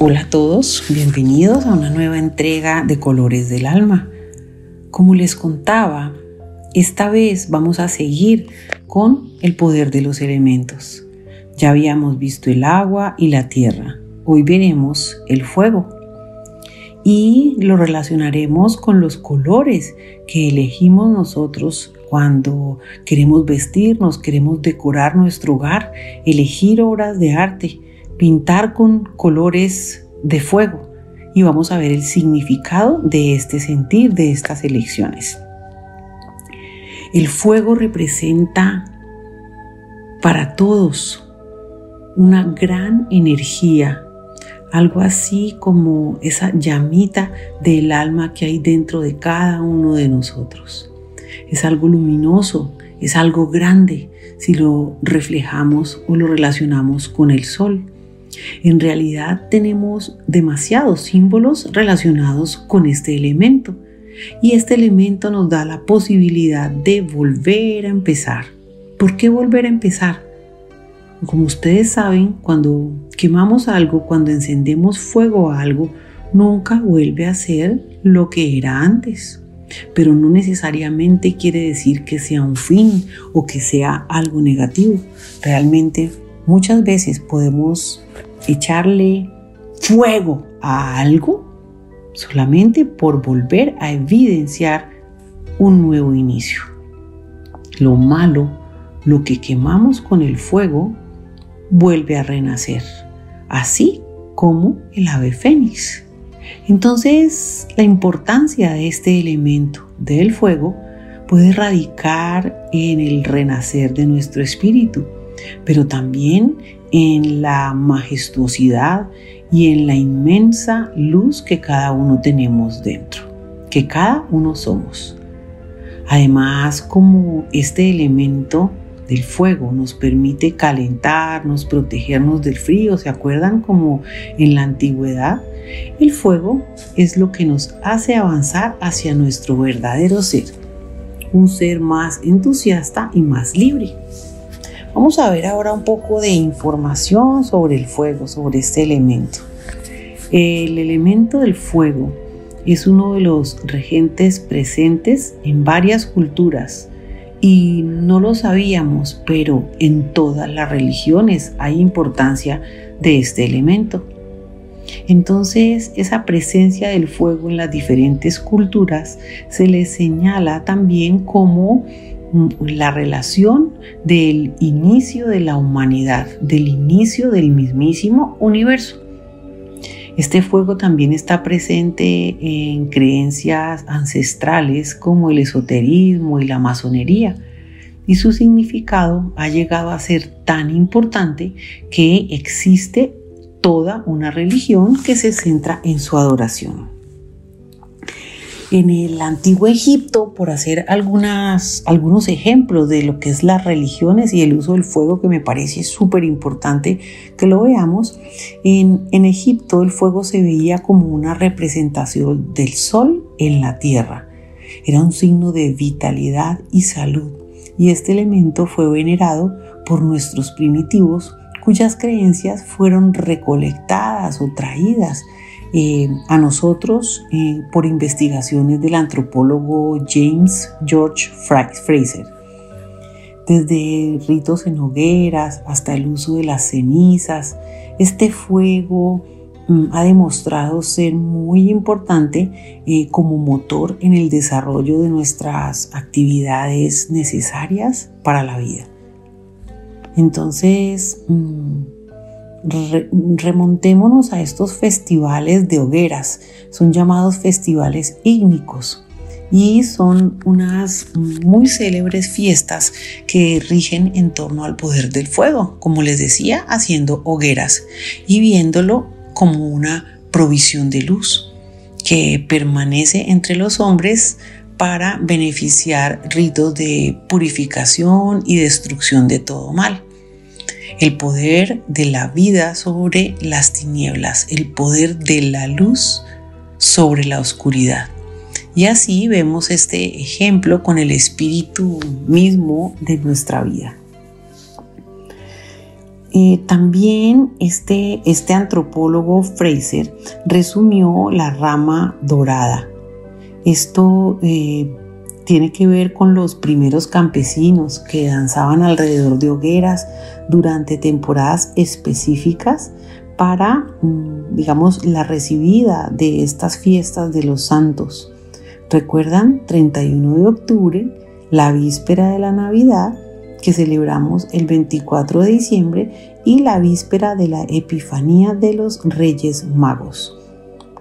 Hola a todos, bienvenidos a una nueva entrega de Colores del Alma. Como les contaba, esta vez vamos a seguir con el poder de los elementos. Ya habíamos visto el agua y la tierra, hoy veremos el fuego y lo relacionaremos con los colores que elegimos nosotros cuando queremos vestirnos, queremos decorar nuestro hogar, elegir obras de arte pintar con colores de fuego y vamos a ver el significado de este sentir, de estas elecciones. El fuego representa para todos una gran energía, algo así como esa llamita del alma que hay dentro de cada uno de nosotros. Es algo luminoso, es algo grande si lo reflejamos o lo relacionamos con el sol. En realidad tenemos demasiados símbolos relacionados con este elemento y este elemento nos da la posibilidad de volver a empezar. ¿Por qué volver a empezar? Como ustedes saben, cuando quemamos algo, cuando encendemos fuego a algo, nunca vuelve a ser lo que era antes. Pero no necesariamente quiere decir que sea un fin o que sea algo negativo. Realmente muchas veces podemos echarle fuego a algo solamente por volver a evidenciar un nuevo inicio. Lo malo, lo que quemamos con el fuego, vuelve a renacer, así como el ave fénix. Entonces, la importancia de este elemento del fuego puede radicar en el renacer de nuestro espíritu, pero también en la majestuosidad y en la inmensa luz que cada uno tenemos dentro, que cada uno somos. Además, como este elemento del fuego nos permite calentarnos, protegernos del frío, ¿se acuerdan como en la antigüedad? El fuego es lo que nos hace avanzar hacia nuestro verdadero ser, un ser más entusiasta y más libre. Vamos a ver ahora un poco de información sobre el fuego, sobre este elemento. El elemento del fuego es uno de los regentes presentes en varias culturas y no lo sabíamos, pero en todas las religiones hay importancia de este elemento. Entonces, esa presencia del fuego en las diferentes culturas se le señala también como la relación del inicio de la humanidad, del inicio del mismísimo universo. Este fuego también está presente en creencias ancestrales como el esoterismo y la masonería, y su significado ha llegado a ser tan importante que existe toda una religión que se centra en su adoración en el antiguo Egipto, por hacer algunas, algunos ejemplos de lo que es las religiones y el uso del fuego, que me parece súper importante que lo veamos, en, en Egipto el fuego se veía como una representación del sol en la tierra. Era un signo de vitalidad y salud, y este elemento fue venerado por nuestros primitivos cuyas creencias fueron recolectadas o traídas eh, a nosotros eh, por investigaciones del antropólogo James George Fraser. Desde ritos en hogueras hasta el uso de las cenizas, este fuego mm, ha demostrado ser muy importante eh, como motor en el desarrollo de nuestras actividades necesarias para la vida. Entonces, mm, remontémonos a estos festivales de hogueras, son llamados festivales ígnicos y son unas muy célebres fiestas que rigen en torno al poder del fuego, como les decía, haciendo hogueras y viéndolo como una provisión de luz. que permanece entre los hombres para beneficiar ritos de purificación y destrucción de todo mal. El poder de la vida sobre las tinieblas, el poder de la luz sobre la oscuridad. Y así vemos este ejemplo con el espíritu mismo de nuestra vida. Eh, también este, este antropólogo Fraser resumió la rama dorada. Esto eh, tiene que ver con los primeros campesinos que danzaban alrededor de hogueras durante temporadas específicas para, mm, digamos, la recibida de estas fiestas de los santos. Recuerdan 31 de octubre, la víspera de la Navidad, que celebramos el 24 de diciembre, y la víspera de la Epifanía de los Reyes Magos,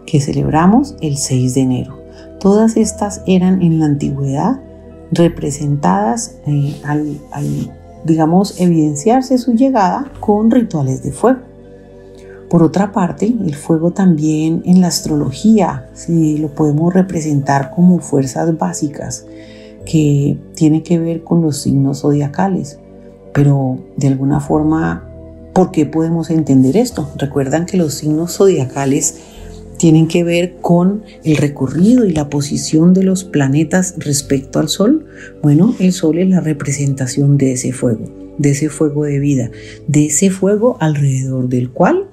que celebramos el 6 de enero. Todas estas eran en la antigüedad representadas eh, al, digamos, evidenciarse su llegada con rituales de fuego. Por otra parte, el fuego también en la astrología si lo podemos representar como fuerzas básicas que tiene que ver con los signos zodiacales. Pero de alguna forma, ¿por qué podemos entender esto? Recuerdan que los signos zodiacales tienen que ver con el recorrido y la posición de los planetas respecto al Sol. Bueno, el Sol es la representación de ese fuego, de ese fuego de vida, de ese fuego alrededor del cual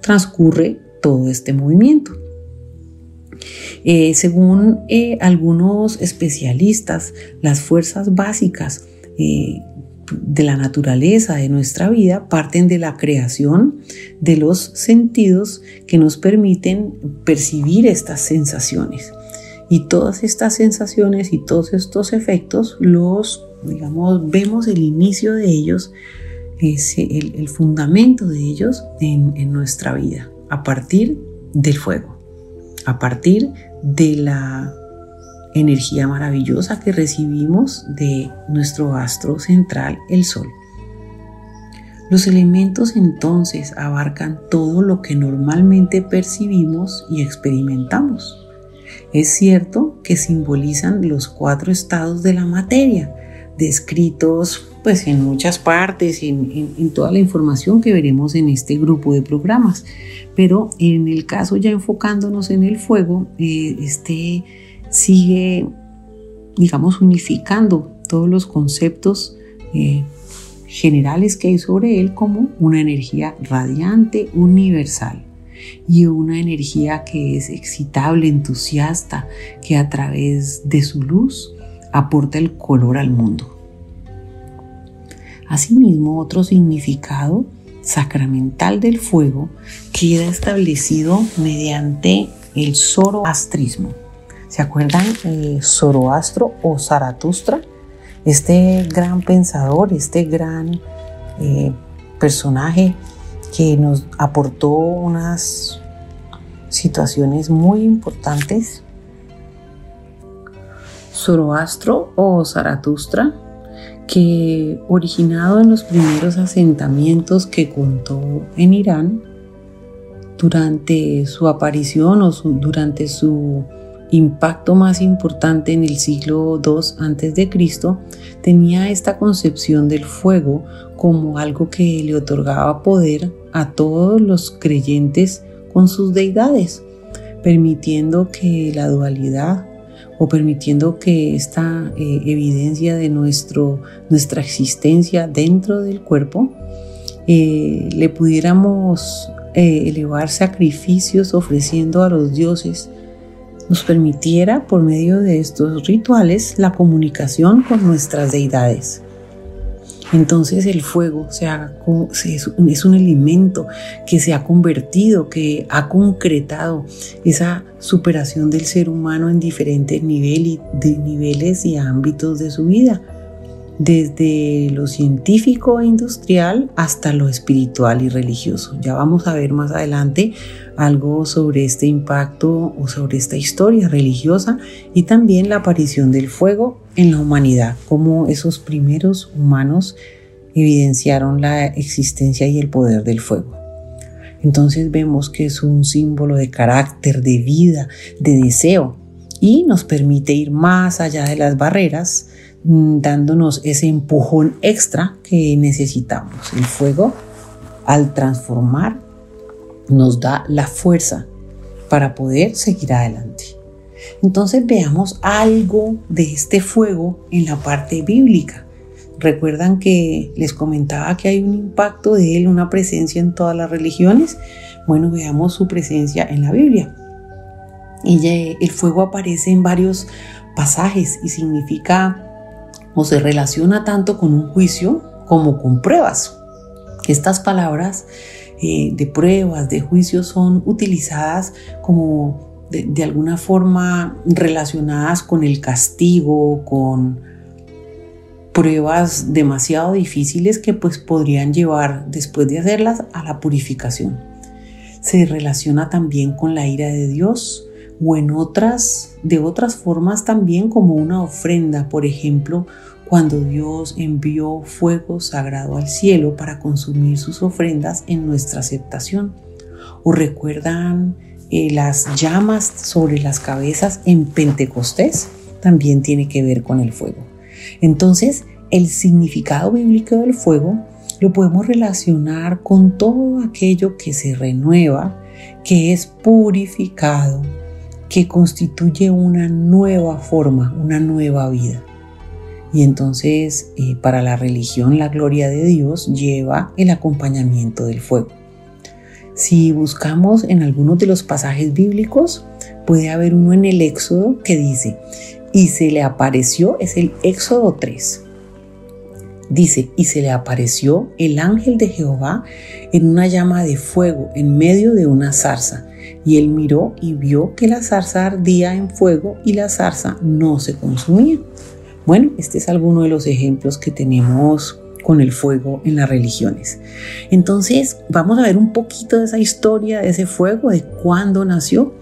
transcurre todo este movimiento. Eh, según eh, algunos especialistas, las fuerzas básicas eh, de la naturaleza de nuestra vida parten de la creación de los sentidos que nos permiten percibir estas sensaciones. Y todas estas sensaciones y todos estos efectos los, digamos, vemos el inicio de ellos es el, fundamento de ellos en, nuestra vida, a partir del fuego, a partir de la energía maravillosa que recibimos de nuestro astro central, el Sol. Los elementos entonces abarcan todo lo que normalmente percibimos y experimentamos. Es cierto que simbolizan los cuatro estados de la materia, descritos pues en muchas partes, en, toda la información que veremos en este grupo de programas. Pero en el caso ya enfocándonos en el fuego, eh, este sigue, digamos, unificando todos los conceptos eh, generales que hay sobre él como una energía radiante, universal y una energía que es excitable, entusiasta, que a través de su luz aporta el color al mundo. Asimismo, otro significado sacramental del fuego queda establecido mediante el zoroastrismo. ¿Se acuerdan eh, Zoroastro o Zaratustra? Este gran pensador, este gran eh, personaje que nos aportó unas situaciones muy importantes. Zoroastro o Zaratustra que originado en los primeros asentamientos que contó en Irán, durante su aparición o durante su impacto más importante en el siglo II a.C., tenía esta concepción del fuego como algo que le otorgaba poder a todos los creyentes con sus deidades, permitiendo que la dualidad o permitiendo que esta eh, evidencia de nuestro, nuestra existencia dentro del cuerpo eh, le pudiéramos eh, elevar sacrificios ofreciendo a los dioses, nos permitiera por medio de estos rituales la comunicación con nuestras deidades. Entonces el fuego es un elemento que se ha convertido, que ha concretado esa superación del ser humano en diferentes niveles y ámbitos de su vida, desde lo científico e industrial hasta lo espiritual y religioso. Ya vamos a ver más adelante algo sobre este impacto o sobre esta historia religiosa y también la aparición del fuego en la humanidad, como esos primeros humanos evidenciaron la existencia y el poder del fuego. Entonces vemos que es un símbolo de carácter, de vida, de deseo y nos permite ir más allá de las barreras, mm, dándonos ese empujón extra que necesitamos. El fuego, al transformar, nos da la fuerza para poder seguir adelante. Entonces veamos algo de este fuego en la parte bíblica. Recuerdan que les comentaba que hay un impacto de él, una presencia en todas las religiones. Bueno, veamos su presencia en la Biblia. El fuego aparece en varios pasajes y significa o se relaciona tanto con un juicio como con pruebas. Estas palabras eh, de pruebas, de juicio son utilizadas como de, de alguna forma relacionadas con el castigo, con pruebas demasiado difíciles que pues podrían llevar después de hacerlas a la purificación. Se relaciona también con la ira de Dios o en otras de otras formas también como una ofrenda, por ejemplo, cuando Dios envió fuego sagrado al cielo para consumir sus ofrendas en nuestra aceptación. ¿O recuerdan eh, las llamas sobre las cabezas en Pentecostés? También tiene que ver con el fuego. Entonces, el significado bíblico del fuego lo podemos relacionar con todo aquello que se renueva, que es purificado, que constituye una nueva forma, una nueva vida. Y entonces eh, para la religión la gloria de Dios lleva el acompañamiento del fuego. Si buscamos en algunos de los pasajes bíblicos, puede haber uno en el Éxodo que dice, y se le apareció, es el Éxodo 3. Dice, y se le apareció el ángel de Jehová en una llama de fuego en medio de una zarza. Y él miró y vio que la zarza ardía en fuego y la zarza no se consumía. Bueno, este es alguno de los ejemplos que tenemos con el fuego en las religiones. Entonces, vamos a ver un poquito de esa historia, de ese fuego, de cuándo nació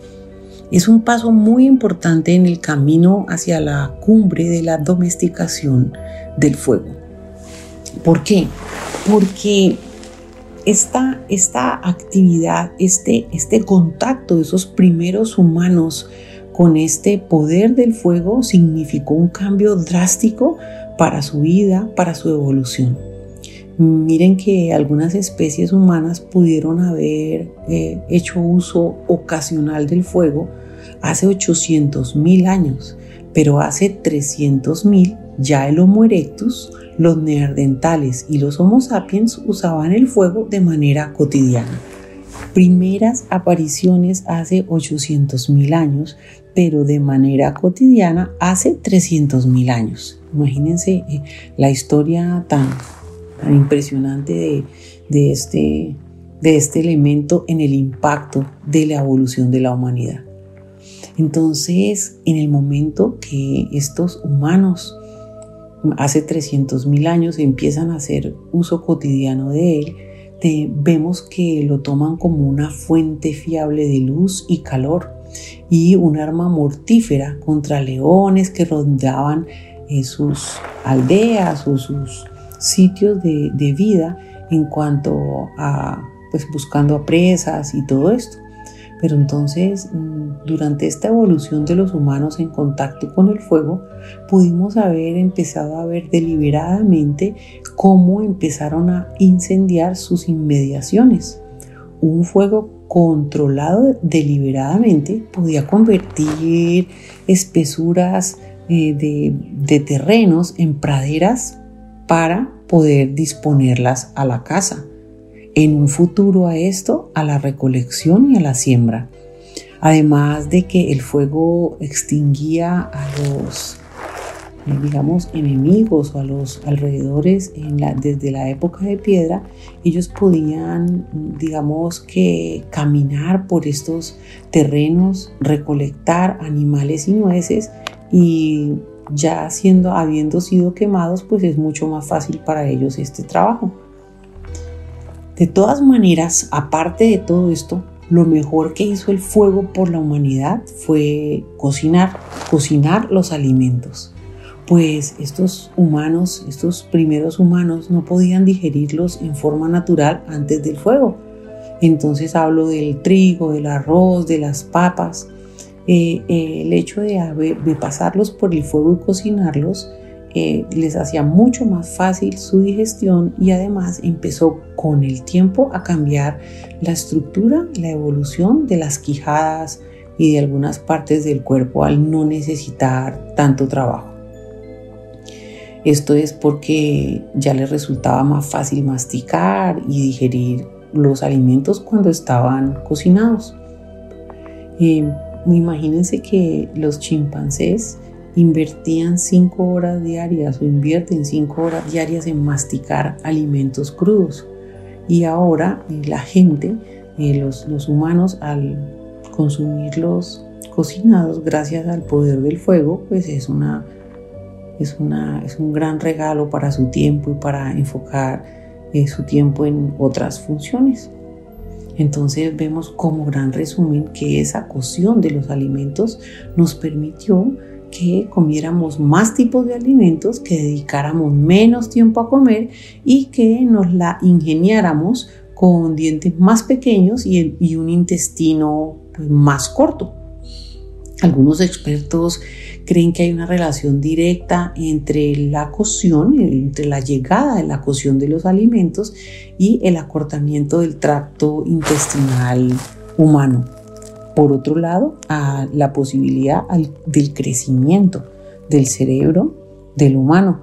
es un paso muy importante en el camino hacia la cumbre de la domesticación del fuego. ¿Por qué? Porque esta, esta actividad, este, este contacto de esos primeros humanos con este poder del fuego significó un cambio drástico para su vida, para su evolución. Miren que algunas especies humanas pudieron haber eh, hecho uso ocasional del fuego hace 800 mil años, pero hace 300 mil ya el Homo erectus, los neandertales y los Homo sapiens usaban el fuego de manera cotidiana. Primeras apariciones hace 800 mil años, pero de manera cotidiana hace 300 mil años. Imagínense eh, la historia tan impresionante de, este, de este elemento en el impacto de la evolución de la humanidad. Entonces, en el momento que estos humanos hace 300 mil años empiezan a hacer uso cotidiano de él, vemos que lo toman como una fuente fiable de luz y calor y un arma mortífera contra leones que rondaban en sus aldeas o sus sitios de, vida en cuanto a pues buscando a presas y todo esto. Pero entonces, mm, durante esta evolución de los humanos en contacto con el fuego, pudimos haber empezado a ver deliberadamente cómo empezaron a incendiar sus inmediaciones. Un fuego controlado deliberadamente podía convertir espesuras eh, de, de terrenos en praderas para poder disponerlas a la casa. En un futuro a esto, a la recolección y a la siembra. Además de que el fuego extinguía a los, eh, digamos, enemigos o a los alrededores desde la época de piedra, ellos podían, digamos, que caminar por estos terrenos, recolectar animales y nueces y ya siendo, habiendo sido quemados, pues es mucho más fácil para ellos este trabajo. De todas maneras, aparte de todo esto, lo mejor que hizo el fuego por la humanidad fue cocinar, cocinar los alimentos. Pues estos humanos, estos primeros humanos, no podían digerirlos en forma natural antes del fuego. Entonces hablo del trigo, del arroz, de las papas. Eh, eh, el hecho de, de pasarlos por el fuego y cocinarlos eh, les hacía mucho más fácil su digestión y además empezó con el tiempo a cambiar la estructura, la evolución de las quijadas y de algunas partes del cuerpo al no necesitar tanto trabajo. Esto es porque ya les resultaba más fácil masticar y digerir los alimentos cuando estaban cocinados. Imagínense que los chimpancés invertían cinco horas diarias o invierten cinco horas diarias en masticar alimentos crudos. Y ahora eh, la gente, eh, los, los humanos, al consumirlos cocinados gracias al poder del fuego, pues es una, es una es un gran regalo para su tiempo y para enfocar eh, su tiempo en otras funciones. Entonces vemos como gran resumen que esa cocción de los alimentos nos permitió que comiéramos más tipos de alimentos, que dedicáramos menos tiempo a comer y que nos la ingeniáramos con dientes más pequeños y, un intestino pues, más corto. Algunos expertos creen que hay una relación directa entre la cocción, entre la llegada de la cocción de los alimentos y el acortamiento del tracto intestinal humano por otro lado, a la posibilidad del crecimiento del cerebro del humano,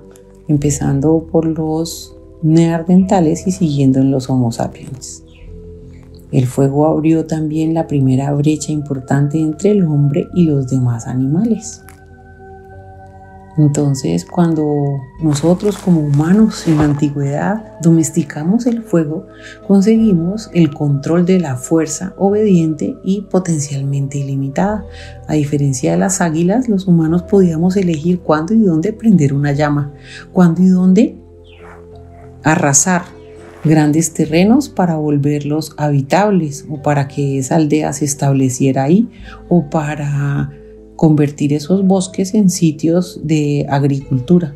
empezando por los neandertales y siguiendo en los Homo sapiens. El fuego abrió también la primera brecha importante entre el hombre y los demás animales. Entonces, cuando nosotros como humanos en la antigüedad domesticamos el fuego, conseguimos el control de la fuerza obediente y potencialmente ilimitada. A diferencia de las águilas, los humanos podíamos elegir cuándo y dónde prender una llama, cuándo y dónde arrasar grandes terrenos para volverlos habitables o para que esa aldea se estableciera ahí o para convertir esos bosques en sitios de agricultura,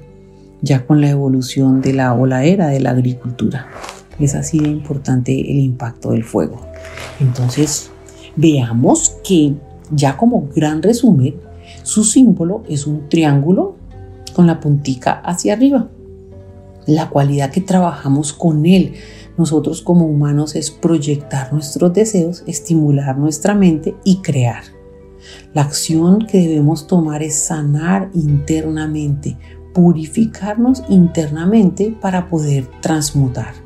ya con la evolución de la o la era de la agricultura. Es así de importante el impacto del fuego. Entonces, veamos que ya como gran resumen, su símbolo es un triángulo con la puntica hacia arriba. La cualidad que trabajamos con él nosotros como humanos es proyectar nuestros deseos, estimular nuestra mente y crear. La acción que debemos tomar es sanar internamente, purificarnos internamente para poder transmutar.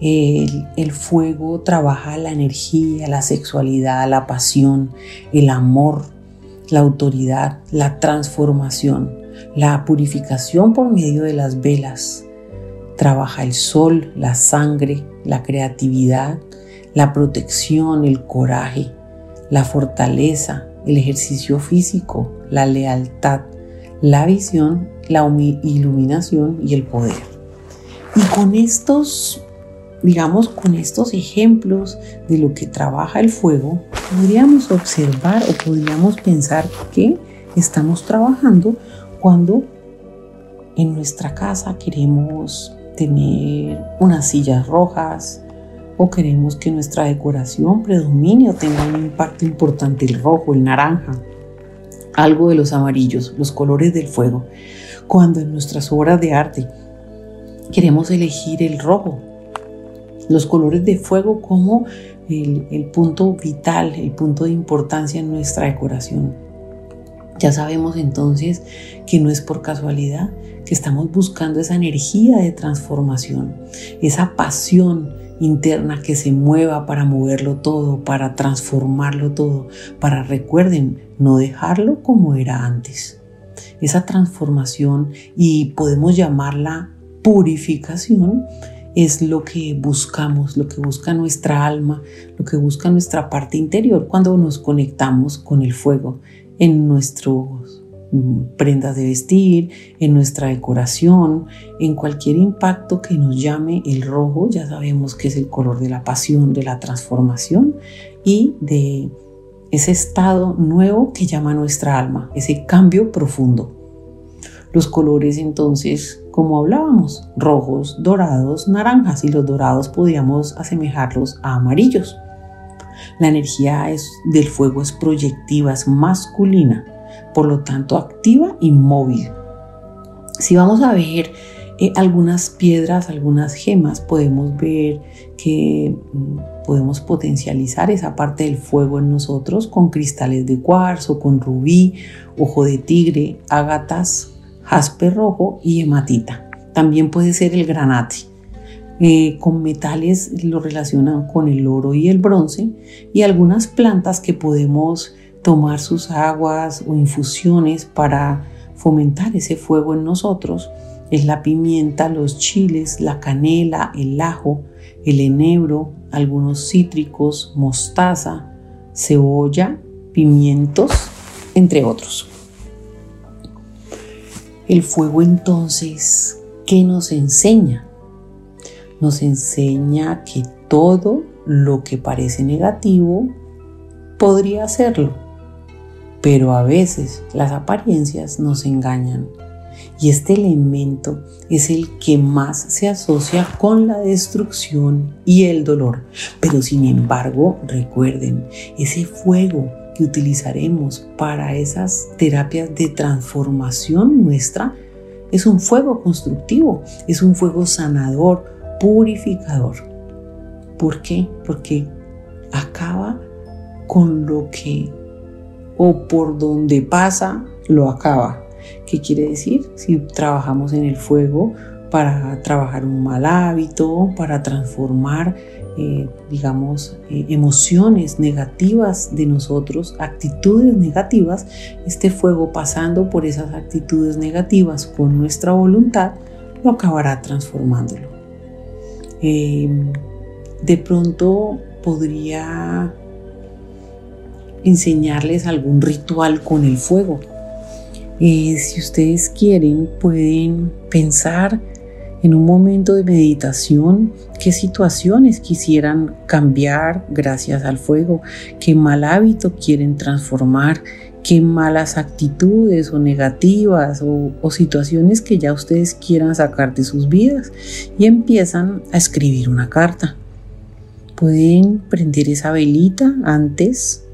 El, fuego trabaja la energía, la sexualidad, la pasión, el amor, la autoridad, la transformación, la purificación por medio de las velas. Trabaja el sol, la sangre, la creatividad, la protección, el coraje, la fortaleza, el ejercicio físico, la lealtad, la visión, la iluminación y el poder. Y con estos, digamos, con estos ejemplos de lo que trabaja el fuego, podríamos observar o podríamos pensar que estamos trabajando cuando en nuestra casa queremos tener unas sillas rojas, o queremos que nuestra decoración predomine o tenga un impacto importante el rojo, el naranja, algo de los amarillos, los colores del fuego. Cuando en nuestras obras de arte queremos elegir el rojo, los colores de fuego como el, el punto vital, el punto de importancia en nuestra decoración. Ya sabemos entonces que no es por casualidad que estamos buscando esa energía de transformación, esa pasión interna que se mueva para moverlo todo, para transformarlo todo, para recuerden, no dejarlo como era antes. Esa transformación, y podemos llamarla purificación, es lo que buscamos, lo que busca nuestra alma, lo que busca nuestra parte interior cuando nos conectamos con el fuego en nuestros prendas de vestir, en nuestra decoración, en cualquier impacto que nos llame el rojo, ya sabemos que es el color de la pasión, de la transformación y de ese estado nuevo que llama nuestra alma, ese cambio profundo. Los colores entonces como hablábamos, rojos, dorados, naranjas y los dorados podíamos asemejarlos a amarillos. La energía del fuego es proyectiva, es masculina, por lo tanto activa y móvil. Si vamos a ver eh, algunas piedras, algunas gemas, podemos ver que mm, podemos potencializar esa parte del fuego en nosotros con cristales de cuarzo, con rubí, ojo de tigre, ágatas, jaspe rojo y hematita. También puede ser el granate. Eh, con metales lo relacionan con el oro y el bronce y algunas plantas que podemos tomar sus aguas o infusiones para fomentar ese fuego en nosotros es la pimienta, los chiles, la canela, el ajo, el enebro, algunos cítricos, mostaza, cebolla, pimientos, entre otros. El fuego entonces, ¿qué nos enseña? Nos enseña que todo lo que parece negativo podría serlo, pero a veces las apariencias nos engañan y este elemento es el que más se asocia con la destrucción y el dolor. Pero sin embargo, recuerden, ese fuego que utilizaremos para esas terapias de transformación nuestra es un fuego constructivo, es un fuego sanador, purificador. ¿Por qué? Porque acaba con lo que o por donde pasa, lo acaba. ¿Qué quiere decir? Si trabajamos en el fuego para trabajar un mal hábito, para transformar, eh, digamos, eh, emociones negativas de nosotros, actitudes negativas, este fuego pasando por esas actitudes negativas con nuestra voluntad, lo acabará transformándolo. Em, de pronto podría enseñarles algún ritual con el fuego eh, si ustedes quieren, pueden pensar en un momento de meditación qué situaciones quisieran cambiar gracias al fuego, qué mal hábito quieren transformar, qué malas actitudes o negativas o, o, situaciones que ya ustedes quieran sacar de sus vidas y empiezan a escribir una carta. Pueden prender esa velita antes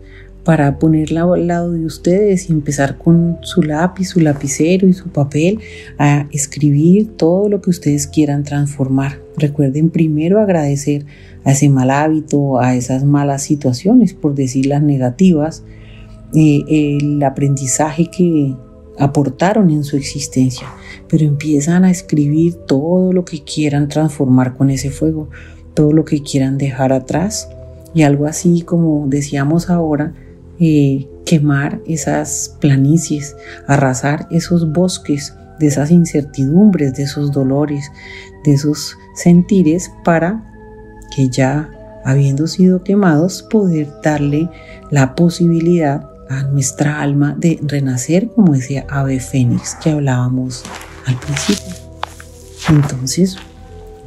para ponerla al lado de ustedes y empezar con su lápiz, su lapicero y su papel a escribir todo lo que ustedes quieran transformar. Recuerden primero agradecer a ese mal hábito, a esas malas situaciones, por decir las negativas, eh, el aprendizaje que aportaron en su existencia, pero empiezan a escribir todo lo que quieran transformar con ese fuego, todo lo que quieran dejar atrás y algo así como decíamos ahora, quemar esas planicies, arrasar esos bosques de esas incertidumbres, de esos dolores, de esos sentires para que ya habiendo sido quemados poder darle la posibilidad a nuestra alma de renacer como ese ave fénix que hablábamos al principio. Entonces,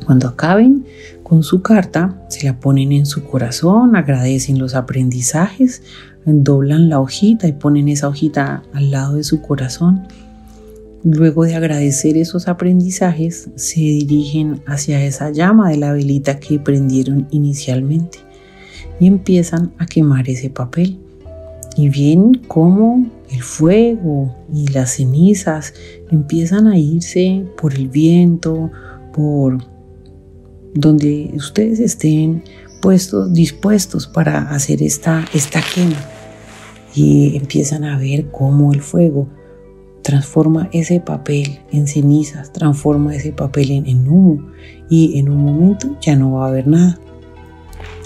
cuando acaben con su carta, se la ponen en su corazón, agradecen los aprendizajes, doblan la hojita y ponen esa hojita al lado de su corazón. Luego de agradecer esos aprendizajes, se dirigen hacia esa llama de la velita que prendieron inicialmente y empiezan a quemar ese papel. Y ven cómo el fuego y las cenizas empiezan a irse por el viento, por donde ustedes estén puestos, dispuestos para hacer esta, quema. Y empiezan a ver cómo el fuego transforma ese papel en cenizas, transforma ese papel en, en humo y en un momento ya no va a haber nada.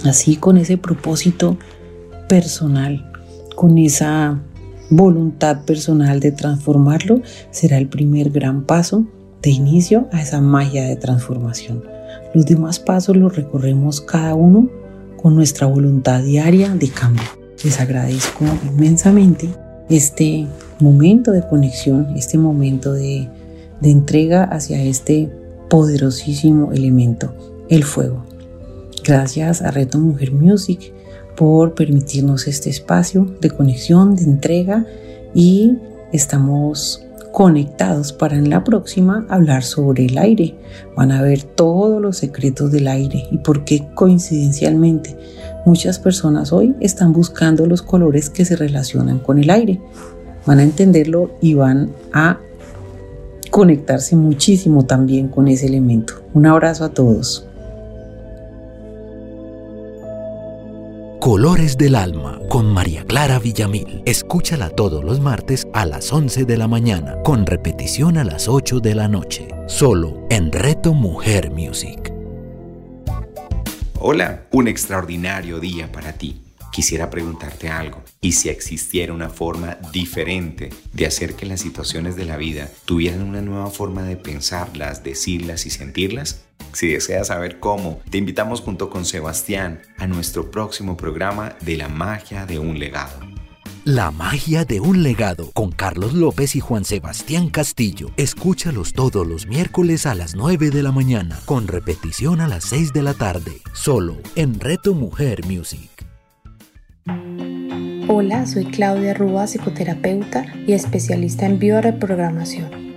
Así con ese propósito personal, con esa voluntad personal de transformarlo, será el primer gran paso de inicio a esa magia de transformación. Los demás pasos los recorremos cada uno con nuestra voluntad diaria de cambio. Les agradezco inmensamente este momento de conexión, este momento de, entrega hacia este poderosísimo elemento, el fuego. Gracias a Reto Mujer Music por permitirnos este espacio de conexión, de entrega y estamos conectados para en la próxima hablar sobre el aire. Van a ver todos los secretos del aire y por qué coincidencialmente muchas personas hoy están buscando los colores que se relacionan con el aire. Van a entenderlo y van a conectarse muchísimo también con ese elemento. Un abrazo a todos. Colores del Alma con María Clara Villamil. Escúchala todos los martes a las 11 de la mañana, con repetición a las 8 de la noche, solo en Reto Mujer Music. Hola, un extraordinario día para ti quisiera preguntarte algo. ¿Y si existiera una forma diferente de hacer que las situaciones de la vida tuvieran una nueva forma de pensarlas, decirlas y sentirlas? Si deseas saber cómo, te invitamos junto con Sebastián a nuestro próximo programa de la magia de un legado. La magia de un legado con Carlos López y Juan Sebastián Castillo. Escúchalos todos los miércoles a las 9 de la mañana, con repetición a las 6 de la tarde, solo en Reto Mujer Music. Hola, soy Claudia Rúa, psicoterapeuta y especialista en bioreprogramación,